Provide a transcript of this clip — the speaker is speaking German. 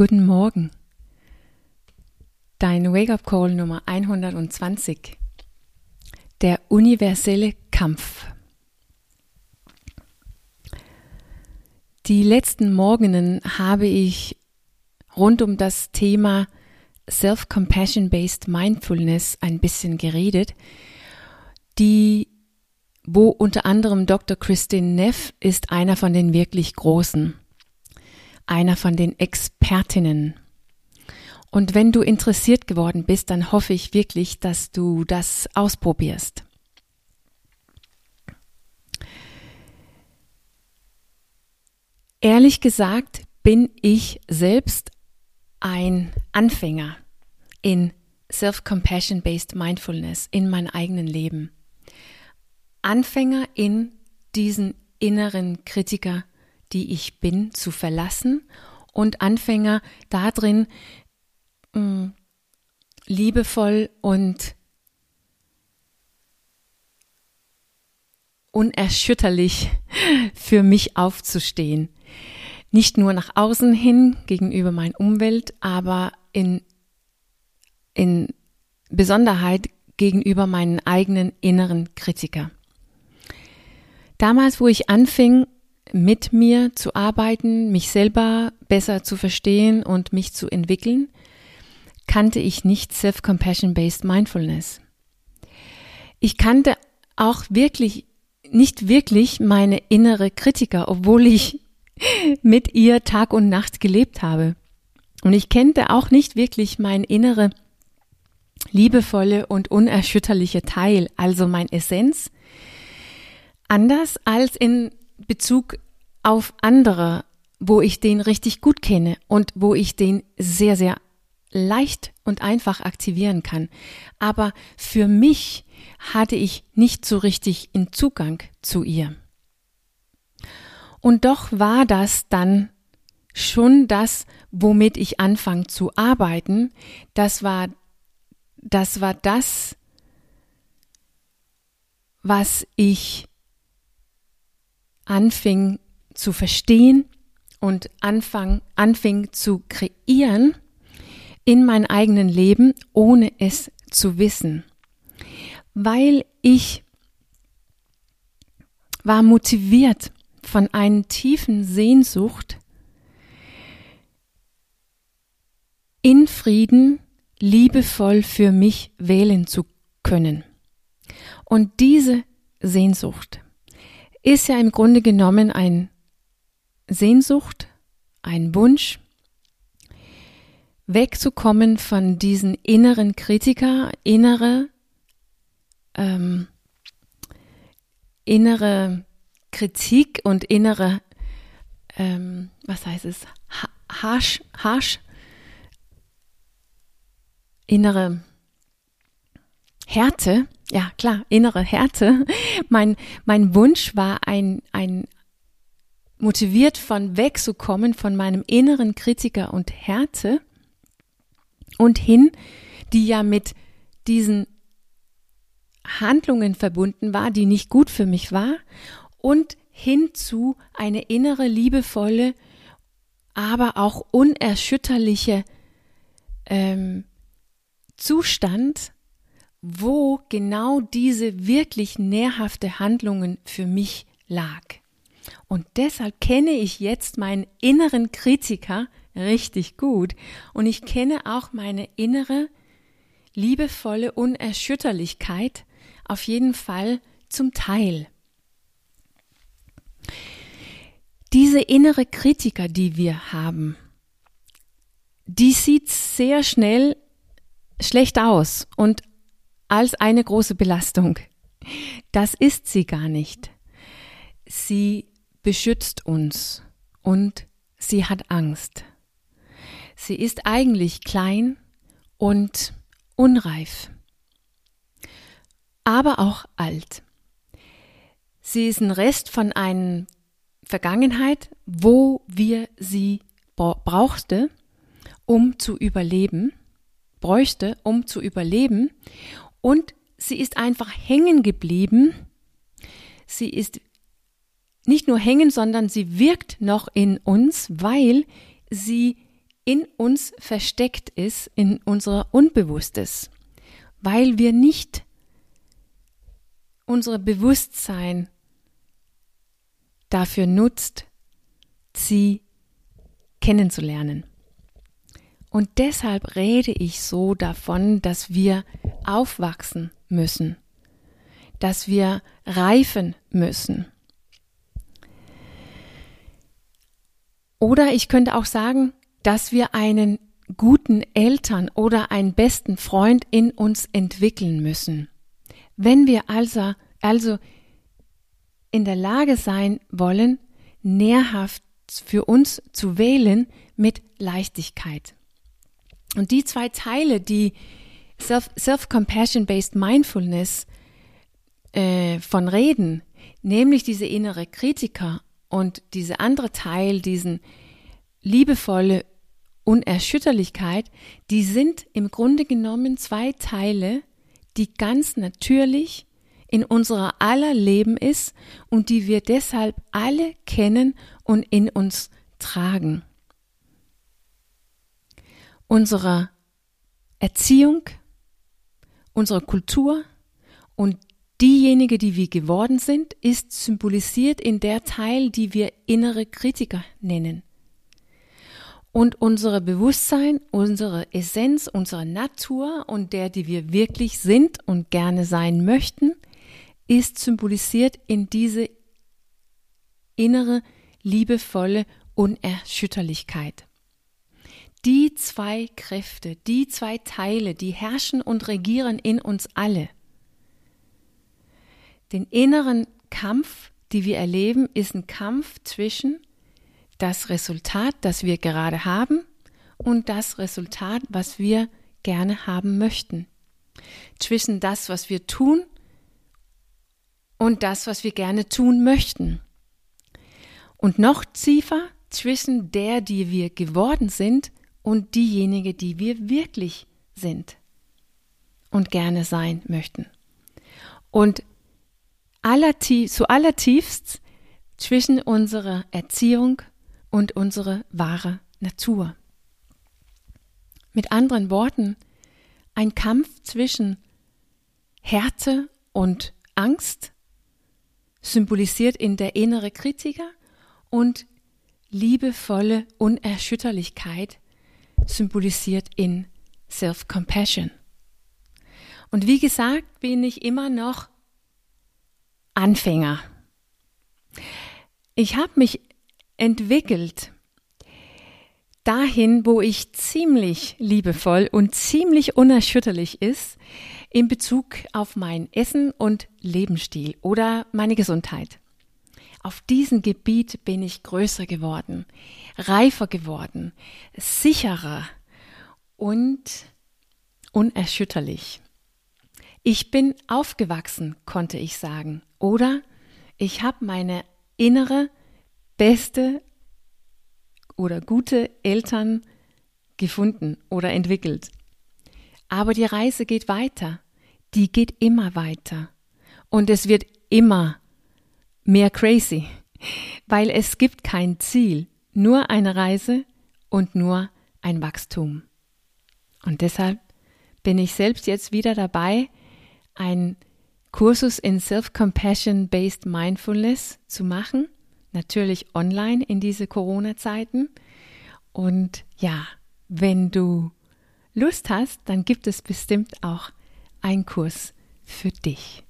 Guten Morgen. Dein Wake-up Call Nummer 120. Der universelle Kampf. Die letzten Morgenen habe ich rund um das Thema Self-Compassion-Based Mindfulness ein bisschen geredet, die wo unter anderem Dr. Christine Neff ist einer von den wirklich Großen einer von den Expertinnen. Und wenn du interessiert geworden bist, dann hoffe ich wirklich, dass du das ausprobierst. Ehrlich gesagt bin ich selbst ein Anfänger in Self-Compassion-Based Mindfulness in meinem eigenen Leben. Anfänger in diesen inneren Kritiker die ich bin, zu verlassen und Anfänger darin, mh, mm, liebevoll und unerschütterlich für mich aufzustehen. Nicht nur nach außen hin gegenüber meiner Umwelt, aber in, in Besonderheit gegenüber meinen eigenen inneren Kritiker. Damals, wo ich anfing, mit mir zu arbeiten, mich selber besser zu verstehen und mich zu entwickeln, kannte ich nicht Self-Compassion-Based Mindfulness. Ich kannte auch wirklich, nicht wirklich meine innere Kritiker, obwohl ich mit ihr Tag und Nacht gelebt habe. Und ich kannte auch nicht wirklich mein innere, liebevolle und unerschütterliche Teil, also mein Essenz, anders als in Bezug auf andere, wo ich den richtig gut kenne und wo ich den sehr, sehr leicht und einfach aktivieren kann. Aber für mich hatte ich nicht so richtig in Zugang zu ihr. Und doch war das dann schon das, womit ich anfang zu arbeiten. Das war, das war das, was ich anfing zu verstehen und anfang, anfing zu kreieren in meinem eigenen Leben, ohne es zu wissen. Weil ich war motiviert von einer tiefen Sehnsucht, in Frieden liebevoll für mich wählen zu können. Und diese Sehnsucht ist ja im Grunde genommen ein Sehnsucht, ein Wunsch, wegzukommen von diesen inneren Kritiker, innere, ähm, innere Kritik und innere, ähm, was heißt es, harsch, harsch, innere Härte, ja klar, innere Härte. Mein, mein Wunsch war ein, ein, motiviert von wegzukommen von meinem inneren Kritiker und Härte und hin, die ja mit diesen Handlungen verbunden war, die nicht gut für mich war, und hin zu eine innere, liebevolle, aber auch unerschütterliche ähm, Zustand, wo genau diese wirklich nährhafte Handlungen für mich lag. Und deshalb kenne ich jetzt meinen inneren Kritiker richtig gut und ich kenne auch meine innere liebevolle Unerschütterlichkeit auf jeden Fall zum Teil. Diese innere Kritiker, die wir haben, die sieht sehr schnell schlecht aus und als eine große Belastung. Das ist sie gar nicht. Sie beschützt uns und sie hat Angst. Sie ist eigentlich klein und unreif, aber auch alt. Sie ist ein Rest von einer Vergangenheit, wo wir sie brauchte, um zu überleben, bräuchte, um zu überleben und sie ist einfach hängen geblieben. Sie ist nicht nur hängen, sondern sie wirkt noch in uns, weil sie in uns versteckt ist, in unser Unbewusstes, weil wir nicht unser Bewusstsein dafür nutzt, sie kennenzulernen. Und deshalb rede ich so davon, dass wir aufwachsen müssen, dass wir reifen müssen. Oder ich könnte auch sagen, dass wir einen guten Eltern oder einen besten Freund in uns entwickeln müssen. Wenn wir also, also in der Lage sein wollen, nährhaft für uns zu wählen mit Leichtigkeit. Und die zwei Teile, die Self-Compassion-Based Mindfulness äh, von reden, nämlich diese innere Kritiker und diese andere Teil, diesen liebevolle Unerschütterlichkeit, die sind im Grunde genommen zwei Teile, die ganz natürlich in unserer aller Leben ist und die wir deshalb alle kennen und in uns tragen. Unsere Erziehung, unsere Kultur und diejenige, die wir geworden sind, ist symbolisiert in der Teil, die wir innere Kritiker nennen. Und unsere Bewusstsein, unsere Essenz, unsere Natur und der, die wir wirklich sind und gerne sein möchten, ist symbolisiert in diese innere, liebevolle Unerschütterlichkeit. Die zwei Kräfte, die zwei Teile, die herrschen und regieren in uns alle. Den inneren Kampf, die wir erleben, ist ein Kampf zwischen das Resultat, das wir gerade haben und das Resultat, was wir gerne haben möchten. Zwischen das, was wir tun und das, was wir gerne tun möchten. Und noch tiefer zwischen der, die wir geworden sind und diejenige, die wir wirklich sind und gerne sein möchten. Und allertief, zu allertiefst zwischen unserer Erziehung und unsere wahre Natur. Mit anderen Worten, ein Kampf zwischen Härte und Angst, symbolisiert in der innere Kritiker und liebevolle Unerschütterlichkeit, symbolisiert in Self-Compassion. Und wie gesagt, bin ich immer noch Anfänger. Ich habe mich entwickelt dahin, wo ich ziemlich liebevoll und ziemlich unerschütterlich ist in Bezug auf mein Essen und Lebensstil oder meine Gesundheit. Auf diesem Gebiet bin ich größer geworden, reifer geworden, sicherer und unerschütterlich. Ich bin aufgewachsen, konnte ich sagen, oder ich habe meine innere beste oder gute Eltern gefunden oder entwickelt. Aber die Reise geht weiter. Die geht immer weiter. Und es wird immer mehr crazy, weil es gibt kein Ziel, nur eine Reise und nur ein Wachstum. Und deshalb bin ich selbst jetzt wieder dabei, ein Kursus in Self-Compassion-Based Mindfulness zu machen natürlich online in diese Corona-Zeiten. Und ja, wenn du Lust hast, dann gibt es bestimmt auch einen Kurs für dich.